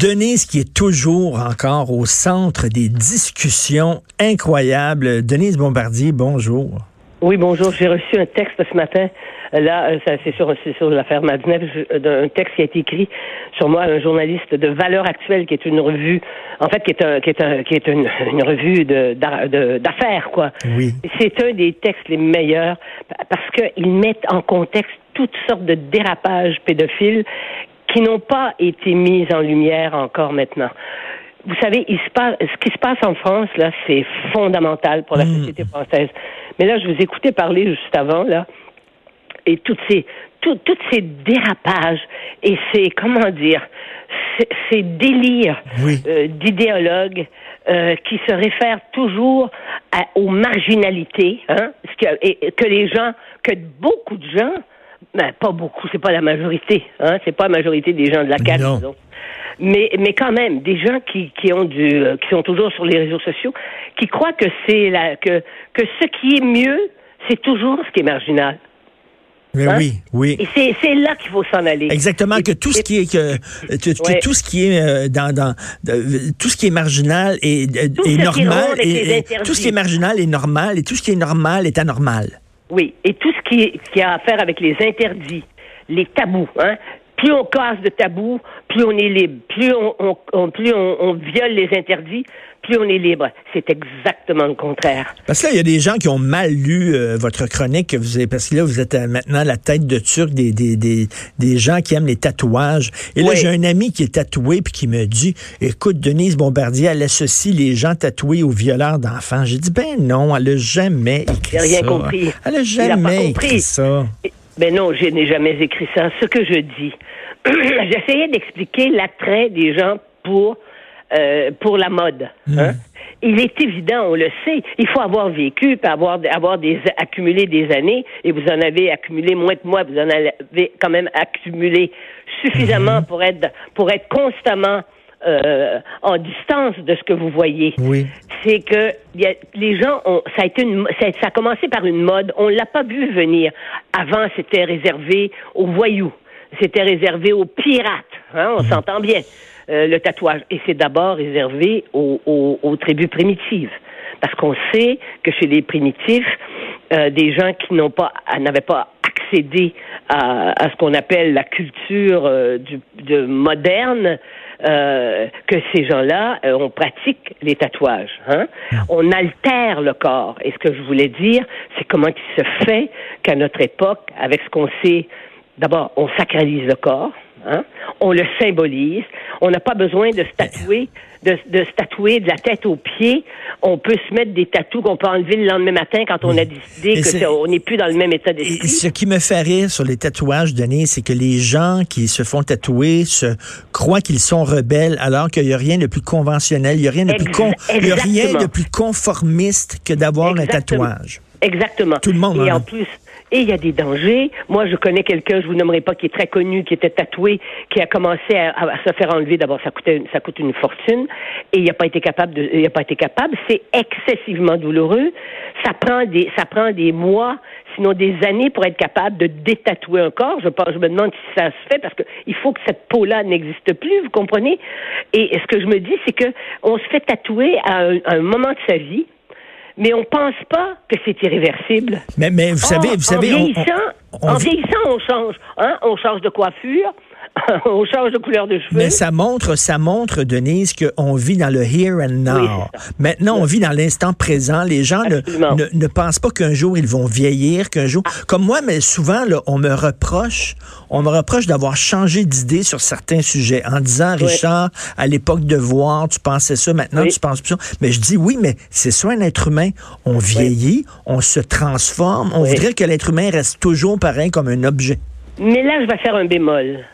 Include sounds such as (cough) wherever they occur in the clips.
Denise qui est toujours encore au centre des discussions incroyables. Denise Bombardier, bonjour. Oui, bonjour. J'ai reçu un texte ce matin. Là, euh, c'est sur, sur l'affaire Madinef, un texte qui a été écrit sur moi, un journaliste de Valeur Actuelle, qui est une revue, en fait, qui est, un, qui est, un, qui est une, une revue d'affaires, quoi. Oui. C'est un des textes les meilleurs parce qu'ils mettent en contexte toutes sortes de dérapages pédophiles qui n'ont pas été mis en lumière encore maintenant vous savez, il se passe, ce qui se passe en France, là, c'est fondamental pour la hmm. société française. Mais là, je vous écoutais parler juste avant, là, et toutes ces, toutes ces dérapages et ces, comment dire, ces, délires euh, d'idéologues euh, qui se réfèrent toujours aux marginalités, hein, ce que, et, que les gens, que beaucoup de gens, ben, pas beaucoup, c'est pas la majorité, hein, c'est pas la majorité des gens de la CAQ, disons mais mais quand même des gens qui qui ont du euh, qui sont toujours sur les réseaux sociaux qui croient que c'est la que que ce qui est mieux c'est toujours ce qui est marginal. Mais hein? oui, oui. Et c'est là qu'il faut s'en aller. Exactement, que tout ce qui est que, tout ce qui est euh, dans, dans tout ce qui est marginal est, est normal et, tout ce qui est marginal est normal et tout ce qui est normal est anormal. Oui, et tout ce qui, a à faire avec les interdits, les tabous, hein, plus on casse de tabous, plus on est libre. Plus on, plus on, viole les interdits, plus on est libre. C'est exactement le contraire. Parce que là, il y a des gens qui ont mal lu euh, votre chronique, vous avez, parce que là, vous êtes euh, maintenant la tête de turc des, des, des, des gens qui aiment les tatouages. Et là, j'ai un ami qui est tatoué puis qui me dit, écoute, Denise Bombardier, elle associe les gens tatoués aux violeurs d'enfants. J'ai dit, ben non, elle n'a jamais écrit ça. rien compris. Elle n'a jamais écrit ça. Ben non, je n'ai jamais écrit ça. Ce que je dis, (clears throat) j'essayais d'expliquer l'attrait des gens pour euh, pour la mode. Hmm. Hein. Il est évident, on le sait, il faut avoir vécu, avoir avoir des accumulé des années, et vous en avez accumulé moins que moi, vous en avez quand même accumulé suffisamment hmm. pour être pour être constamment euh, en distance de ce que vous voyez. Oui. C'est que y a, les gens ont, ça a été une, ça, a commencé par une mode. On l'a pas vu venir. Avant, c'était réservé aux voyous. C'était réservé aux pirates. Hein, on mhm. s'entend bien. Euh, le tatouage. Et c'est d'abord réservé aux, aux, aux, tribus primitives. Parce qu'on sait que chez les primitifs, euh, des gens qui n'ont pas, n'avaient pas accédé à, à ce qu'on appelle la culture euh, du, de moderne, euh, que ces gens-là, euh, on pratique les tatouages. Hein? On altère le corps. Et ce que je voulais dire, c'est comment il se fait qu'à notre époque, avec ce qu'on sait, d'abord, on sacralise le corps, hein? on le symbolise, on n'a pas besoin de se tatouer de, de, de la tête aux pieds. On peut se mettre des tatous qu'on peut enlever le lendemain matin quand on a décidé qu'on n'est plus dans le même état d'esprit. Ce qui me fait rire sur les tatouages, Denis, c'est que les gens qui se font tatouer se croient qu'ils sont rebelles alors qu'il n'y a rien de plus conventionnel, il n'y a rien de plus con, il y a rien de plus conformiste que d'avoir un tatouage. Exactement. Tout le monde. Et en plus, et il y a des dangers. Moi, je connais quelqu'un, je vous nommerai pas, qui est très connu, qui était tatoué, qui a commencé à, se faire enlever. D'abord, ça coûtait, ça coûte une fortune, et il n'a pas été capable de, il a pas été capable. C'est excessivement douloureux. Ça prend des, ça prend des mois, sinon des années pour être capable de détatouer un corps. Je je me demande si ça se fait parce qu'il faut que cette peau-là n'existe plus, vous comprenez? Et ce que je me dis, c'est que on se fait tatouer à un moment de sa vie mais on pense pas que c'est irréversible. Mais, mais vous savez, vous savez, en vieillissant, on, en vieillissant, on change. Hein? On change de coiffure, (laughs) on change de couleur de cheveux. Mais ça montre, ça montre, Denise, qu'on vit dans le here and now. Maintenant, on vit dans l'instant présent. Les gens ne, ne, pensent pas qu'un jour ils vont vieillir, qu'un jour, ah. comme moi, mais souvent, là, on me reproche, on me reproche d'avoir changé d'idée sur certains sujets en disant, Richard, à l'époque de voir, tu pensais ça, maintenant tu penses plus ça. Mais je dis oui, mais c'est ça un être humain. On vieillit, on se transforme. On voudrait que l'être humain reste toujours pareil comme un objet. Mais là, je vais faire un bémol.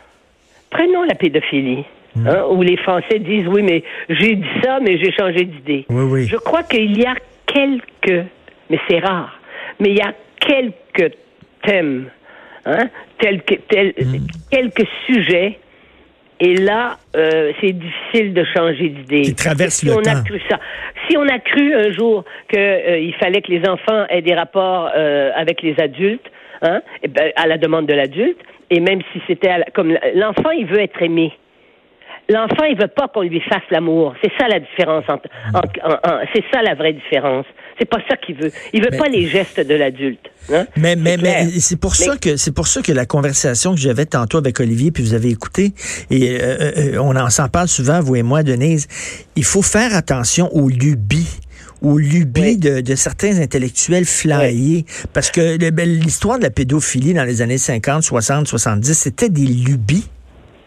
Prenons la pédophilie. Hmm. Hein, où les Français disent oui, mais j'ai dit ça, mais j'ai changé d'idée. Je crois qu'il y a quelques, mais c'est rare, mais il y a quelques thèmes, hein, tels que, hmm. quelques sujets et là, euh, c'est difficile de changer d'idée. Qui traverse si le on temps. A cru ça. Si on a cru un jour qu'il euh, fallait que les enfants aient des rapports euh, avec les adultes, hein, eh ben, à la demande de l'adulte, et même si c'était comme l'enfant, il veut être aimé. L'enfant, il veut pas qu'on lui fasse l'amour. C'est ça la différence. C'est ça la vraie différence. C'est pas ça qu'il veut. Il veut pas les gestes de l'adulte. Hein? Mais mais mais c'est pour ça que c'est pour ça que la conversation que j'avais tantôt avec Olivier puis vous avez écouté et euh, euh, euh, on en s'en parle souvent vous et moi Denise. Il faut faire attention aux lubies aux lubies de, certains intellectuels flyés. Parce que ben, l'histoire de la pédophilie dans les années 50, 60, 70, c'était des lubies.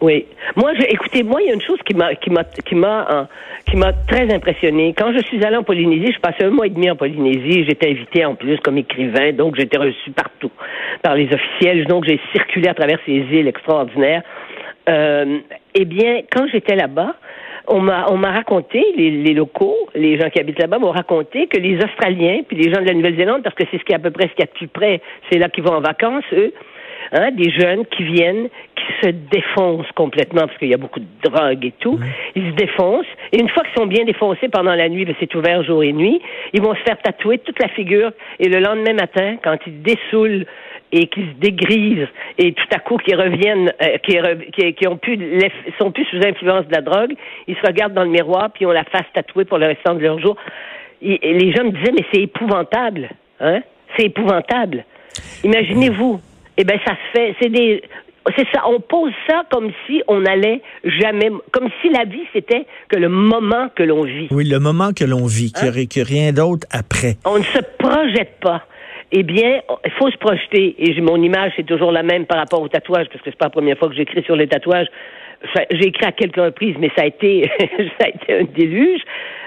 Oui. Moi, écoutez, moi, il y a une chose qui m'a qui m'a qui m'a euh, qui m'a très impressionné. Quand je suis allé en Polynésie, je passais un mois et demi en Polynésie. J'étais invité en plus comme écrivain, donc j'étais reçu partout par les officiels. Donc j'ai circulé à travers ces îles extraordinaires. Euh, eh bien, quand j'étais là-bas, on m'a on m'a raconté les, les, locaux, les gens qui habitent là-bas m'ont raconté que les Australiens puis les gens de la Nouvelle-Zélande, parce que c'est ce qui est à peu près ce qu'il y a de plus près, c'est là qu'ils vont en vacances, eux. Hein, des jeunes qui viennent, qui se défoncent complètement parce qu'il y a beaucoup de drogue et tout. Ils se défoncent. Et une fois qu'ils sont bien défoncés pendant la nuit, ben, c'est ouvert jour et nuit, ils vont se faire tatouer toute la figure. Et le lendemain matin, quand ils dessoulent et qu'ils se dégrisent et tout à coup qu'ils reviennent, euh, qui, qui, ont plus, sont plus sous influence de la drogue, ils se regardent dans le miroir puis ont la face tatouée pour le restant de leur jour. Et, les gens me disaient mais c'est épouvantable, hein? C'est épouvantable. Imaginez-vous. Eh ben ça se fait. C'est des c'est ça, on pose ça comme si on allait jamais, comme si la vie c'était que le moment que l'on vit. Oui, le moment que l'on vit, qu'il n'y a rien d'autre après. On ne se projette pas eh bien, il faut se projeter. Et mon image, c'est toujours la même par rapport au tatouage, parce que c'est pas la première fois que j'écris sur les tatouages. J'ai écrit à quelques reprises, mais ça a été, (laughs) ça a été un déluge.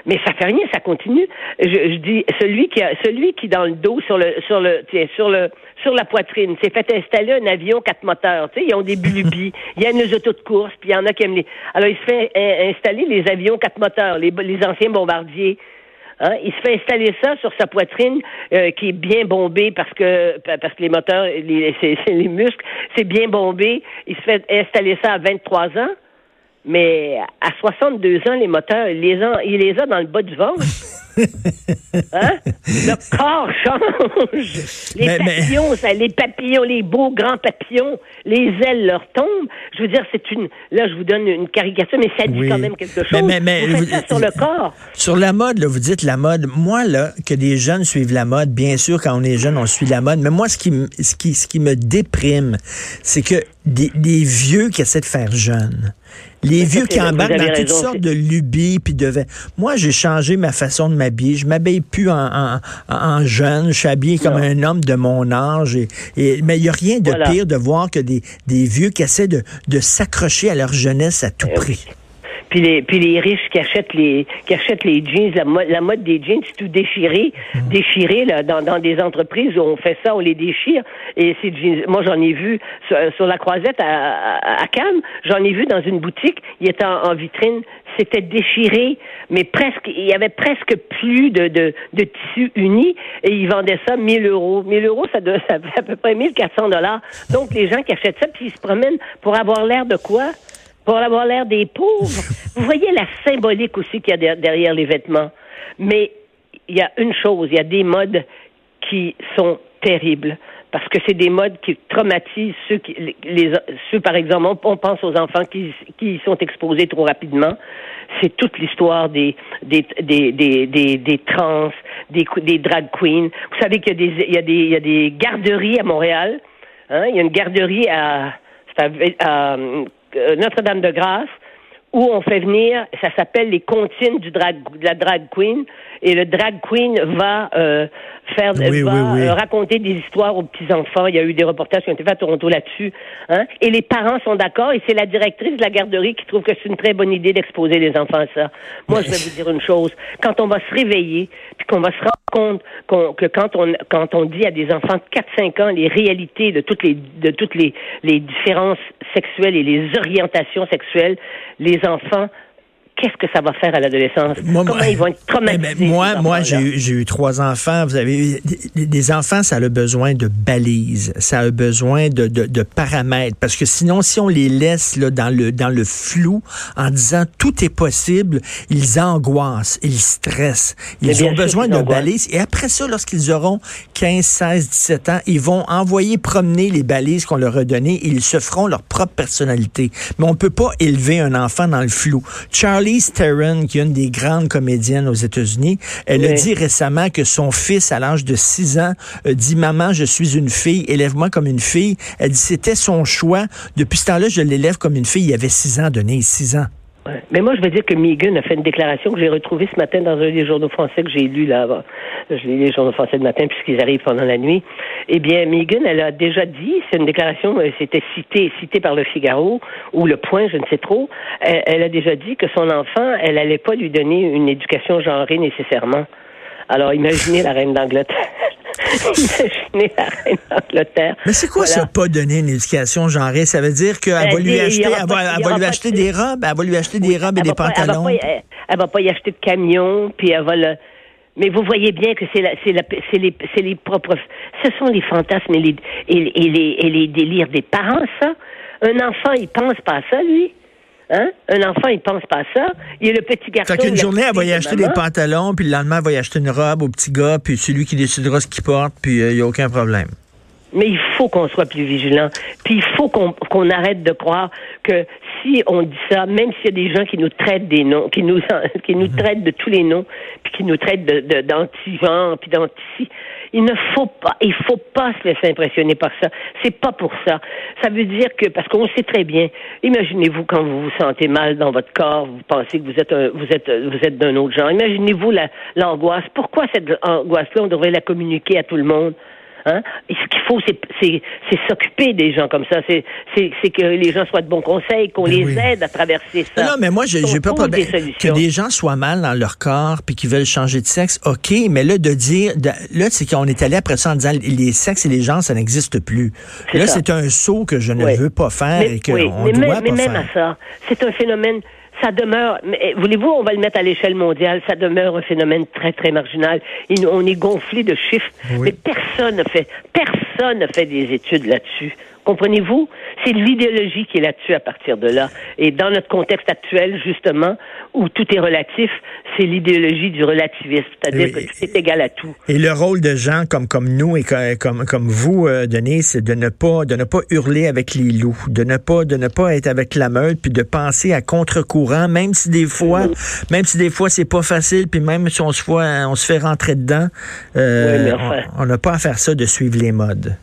Mais ça fait rien, ça continue. Je, je dis, celui qui a, celui qui dans le dos, sur le, sur le, tiens, sur le, sur la poitrine, s'est fait installer un avion quatre moteurs. Tu sais, ils ont des bulubies. (laughs) Il y a une autos de course, puis il y en a qui aiment les. Alors, il se fait installer les avions quatre moteurs, les, les anciens bombardiers. Hein? Il se fait installer ça sur sa poitrine euh, qui est bien bombée parce que parce que les moteurs, les, les muscles, c'est bien bombé. Il se fait installer ça à 23 ans, mais à 62 ans, les moteurs, il les a, il les a dans le bas du ventre. (laughs) (laughs) Hein? Le corps change. Les papillons, Ça, les papillons, les beaux grands papillons, les ailes leur tombent. Je veux dire, c'est une. Là, je vous donne une caricature, mais ça dit quand même quelque chose. Mais, mais, vous faites ça sur le corps. Sur la mode, là, vous dites la mode. Moi, là, que des jeunes suivent la mode, bien sûr, quand on est jeune, on suit la mode. Mais moi, ce qui, ce qui, ce qui me déprime, c'est que des, des vieux qui essaient de faire jeune. Les vieux qui embarquent dans toutes sortes de lubies puis de Moi, j'ai changé ma façon de m'habiller. Je m'habille plus en, en, jeune. Je suis habillé comme un homme de mon âge. Et, mais il n'y a rien de pire de voir que des, des vieux qui essaient de, de s'accrocher à leur jeunesse à tout eh prix puis les puis les riches qui achètent les qui achètent les jeans, la, mode, la mode des jeans, c'est tout déchiré, mhm. déchiré là dans, dans des entreprises où on fait ça, on les déchire et ces jeans, moi j'en ai vu sur, la croisette à, à, Cannes, j'en ai vu dans une boutique, il était en, vitrine, c'était déchiré, mais presque il y avait presque plus de de, de tissu uni et ils vendaient ça 1000 euros. 1000 euros, ça, doit, (laughs) ça fait à peu près 1400 dollars. Donc les gens qui achètent ça puis ils se promènent pour avoir l'air de quoi? Pour avoir l'air des pauvres. (laughs) Vous voyez la symbolique aussi qu'il y a derrière les vêtements. Mais il y a une chose, il y a des modes qui sont terribles parce que c'est des modes qui traumatisent ceux qui, les, ceux par exemple, on, pense aux enfants qui, qui sont exposés trop rapidement. C'est toute l'histoire des des, des, des, des, des trans, des, des drag queens. Vous savez qu'il y a des, il y a des, il y a des garderies à Montréal. Hein? Il y a une garderie à, à euh, Notre-Dame-de-Grâce, où on fait venir, ça s'appelle les comptines du drag, de la drag queen, et le drag queen va euh, faire, va euh, raconter des histoires aux petits enfants. Il y a eu des reportages qui ont été faits à Toronto là-dessus, hein. Et les parents sont d'accord, et c'est la directrice de la garderie qui trouve que c'est une très bonne idée d'exposer les enfants à ça. Moi, je vais vous dire une chose. Quand on va se réveiller, puis qu'on va se rendre compte que quand on quand on dit à des enfants de 4-5 ans les réalités de toutes les de toutes les, les différences sexuelles et les orientations sexuelles, les enfants qu'est-ce que ça va faire à l'adolescence? Comment ils vont être eh ben, traumatisés? moi, moi j'ai eu, eu, trois enfants. Vous avez des, des, enfants, ça a besoin de balises, ça a besoin de, de, de, paramètres, parce que sinon, si on les laisse là, dans, le, dans le flou en disant tout est possible, ils angoissent, ils stressent. Ils ont besoin de balises. Et après ça, lorsqu'ils auront 15, 16, 17 ans, ils vont envoyer promener les balises qu'on leur a données et ils se feront leur propre personnalité. Mais on peut pas élever un enfant dans le flou. Charlie Theron, qui est une des grandes comédiennes aux États-Unis, elle a dit récemment que son fils, à l'âge de 6 ans, dit, maman, je suis une fille, élève-moi comme une fille. Elle dit, c'était son choix. Depuis ce temps-là, je l'élève comme une fille. Il avait 6 ans, donné 6 ans. Mais moi, je veux dire que Megan a fait une déclaration que j'ai retrouvée ce matin dans un des journaux français que j'ai lu là. bas Je lis les journaux français le matin puisqu'ils arrivent pendant la nuit. Eh bien, Megan, elle a déjà dit, c'est une déclaration, euh, c'était cité, cité par le Figaro ou le Point, je ne sais trop. Elle, a déjà dit que son enfant, elle allait pas lui donner une éducation genrée nécessairement. Alors, imaginez la reine d'Angleterre. (laughs) (laughs) Imaginez la reine d'Angleterre. Mais c'est quoi ça, pas donner une éducation genrée? Ça veut dire qu'elle va lui acheter, elle va, lui acheter des robes, elle va lui acheter des robes et des pantalons. elle, va va pas y acheter de camion, puis elle va le... Mais vous voyez bien que c'est c'est les, c'est les propres, ce sont les fantasmes et les, et, les, et les délires des parents, ça. Un enfant, il pense pas à ça, lui. Hein? Un enfant, il pense pas à ça. Il y a le petit garçon. Fait qu'une journée, elle va y acheter des pantalons, puis le lendemain, elle va y acheter une robe au petit gars, puis celui qui décidera ce qu'il porte, puis euh, il n'y a aucun problème. Mais il faut qu'on soit plus vigilant. Puis il faut qu'on arrête de croire que si on dit ça, même s'il y a des gens qui nous traitent des noms, qui nous (laughs) qui nous mhm. traitent de tous les noms, puis qui nous traitent de d'anti-genre, puis d'anti il ne faut pas, il faut pas se laisser impressionner par ça. C'est pas pour ça. Ça veut dire que, parce qu'on sait très bien, imaginez-vous quand vous vous sentez mal dans votre corps, vous pensez que vous êtes vous êtes, vous êtes d'un autre genre. Imaginez-vous l'angoisse. Pourquoi cette angoisse-là, on devrait la communiquer à tout le monde? Hein? ce qu'il faut, c'est s'occuper des gens comme ça. C'est que les gens soient de bons conseils, qu'on ben les aide à traverser ça. Non, mais moi, j'ai pas problème. Que des gens soient mal dans leur corps puis qu'ils veulent changer de sexe, OK, mais là, de dire, là, c'est qu'on est allé après ça en disant les sexes et les gens, ça n'existe plus. Là, c'est un saut que je ne veux pas faire et qu'on oui, doit mais même à ça, c'est un phénomène ça demeure, eh, voulez-vous, on va le mettre à l'échelle mondiale, ça demeure un phénomène très, très marginal. on est gonflé de chiffres, mais personne ne fait, personne ne fait des études là-dessus. Comprenez-vous? C'est l'idéologie qui est là-dessus à partir de là. Et dans notre contexte actuel, justement, où tout est relatif, c'est l'idéologie du relativisme, c'est-à-dire que tout est égal à tout. Et le rôle de gens comme comme nous et comme comme vous, euh, Denis, c'est de ne pas de ne pas hurler avec les loups, de ne pas de ne pas être avec la meute, puis de penser à contre-courant, même si des fois, même si des fois c'est pas facile, puis même si on se fait on se fait rentrer dedans, euh, on n'a pas à faire ça de suivre les modes.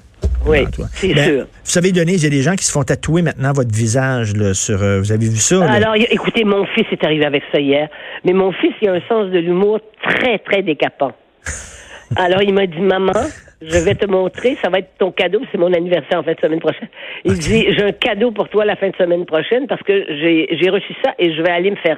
Oui, c'est ben, sûr. Vous savez, Denise, il y a des gens qui se font tatouer maintenant votre visage. Là, sur, euh, vous avez vu ça? Alors, écoutez, mon fils est arrivé avec ça hier. Mais mon fils, il a un sens de l'humour très, très décapant. (laughs) Alors, il m'a dit, maman, je vais te montrer, ça va être ton cadeau, c'est mon anniversaire en fin de semaine prochaine. Il dit, j'ai un cadeau pour toi la fin de semaine prochaine parce que j'ai reçu ça et je vais aller me faire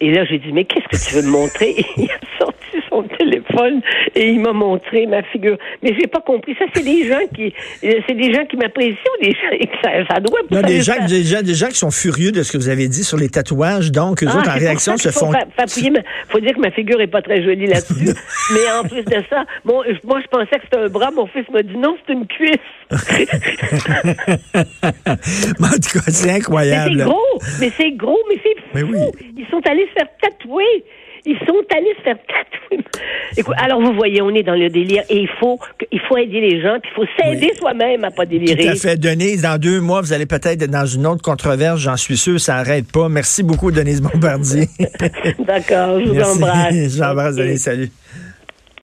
et là, j'ai dit, mais qu'est-ce que tu veux me montrer? (laughs) il a sorti son téléphone et il m'a montré ma figure. Mais j'ai pas compris. Ça, c'est des gens qui, c'est des gens qui m'apprécient ou des gens, ça, ça doit non, des gens, des, gens, des gens qui sont furieux de ce que vous avez dit sur les tatouages. Donc, eux ah, autres, en réaction, se font. Il faut dire que ma figure est pas très jolie là-dessus. (laughs) mais en plus de ça, bon, moi, je pensais que c'était un bras. Mon fils m'a dit non, c'est une cuisse. (laughs) mais en tout cas, c'est incroyable. Mais c'est gros, mais c'est gros, mais c'est. Mais oui. Ils sont allés se faire tatouer. Ils sont allés se faire tatouer. Écoute, alors vous voyez, on est dans le délire et il faut, il faut aider les gens, puis il faut s'aider soi-même à pas délirer. Tout à fait. Denise, dans deux mois, vous allez peut-être être dans une autre controverse, j'en suis sûr, ça n'arrête pas. Merci beaucoup, Denise Bombardier. (laughs) D'accord, je vous embrasse. (laughs) J'embrasse, Denise, salut.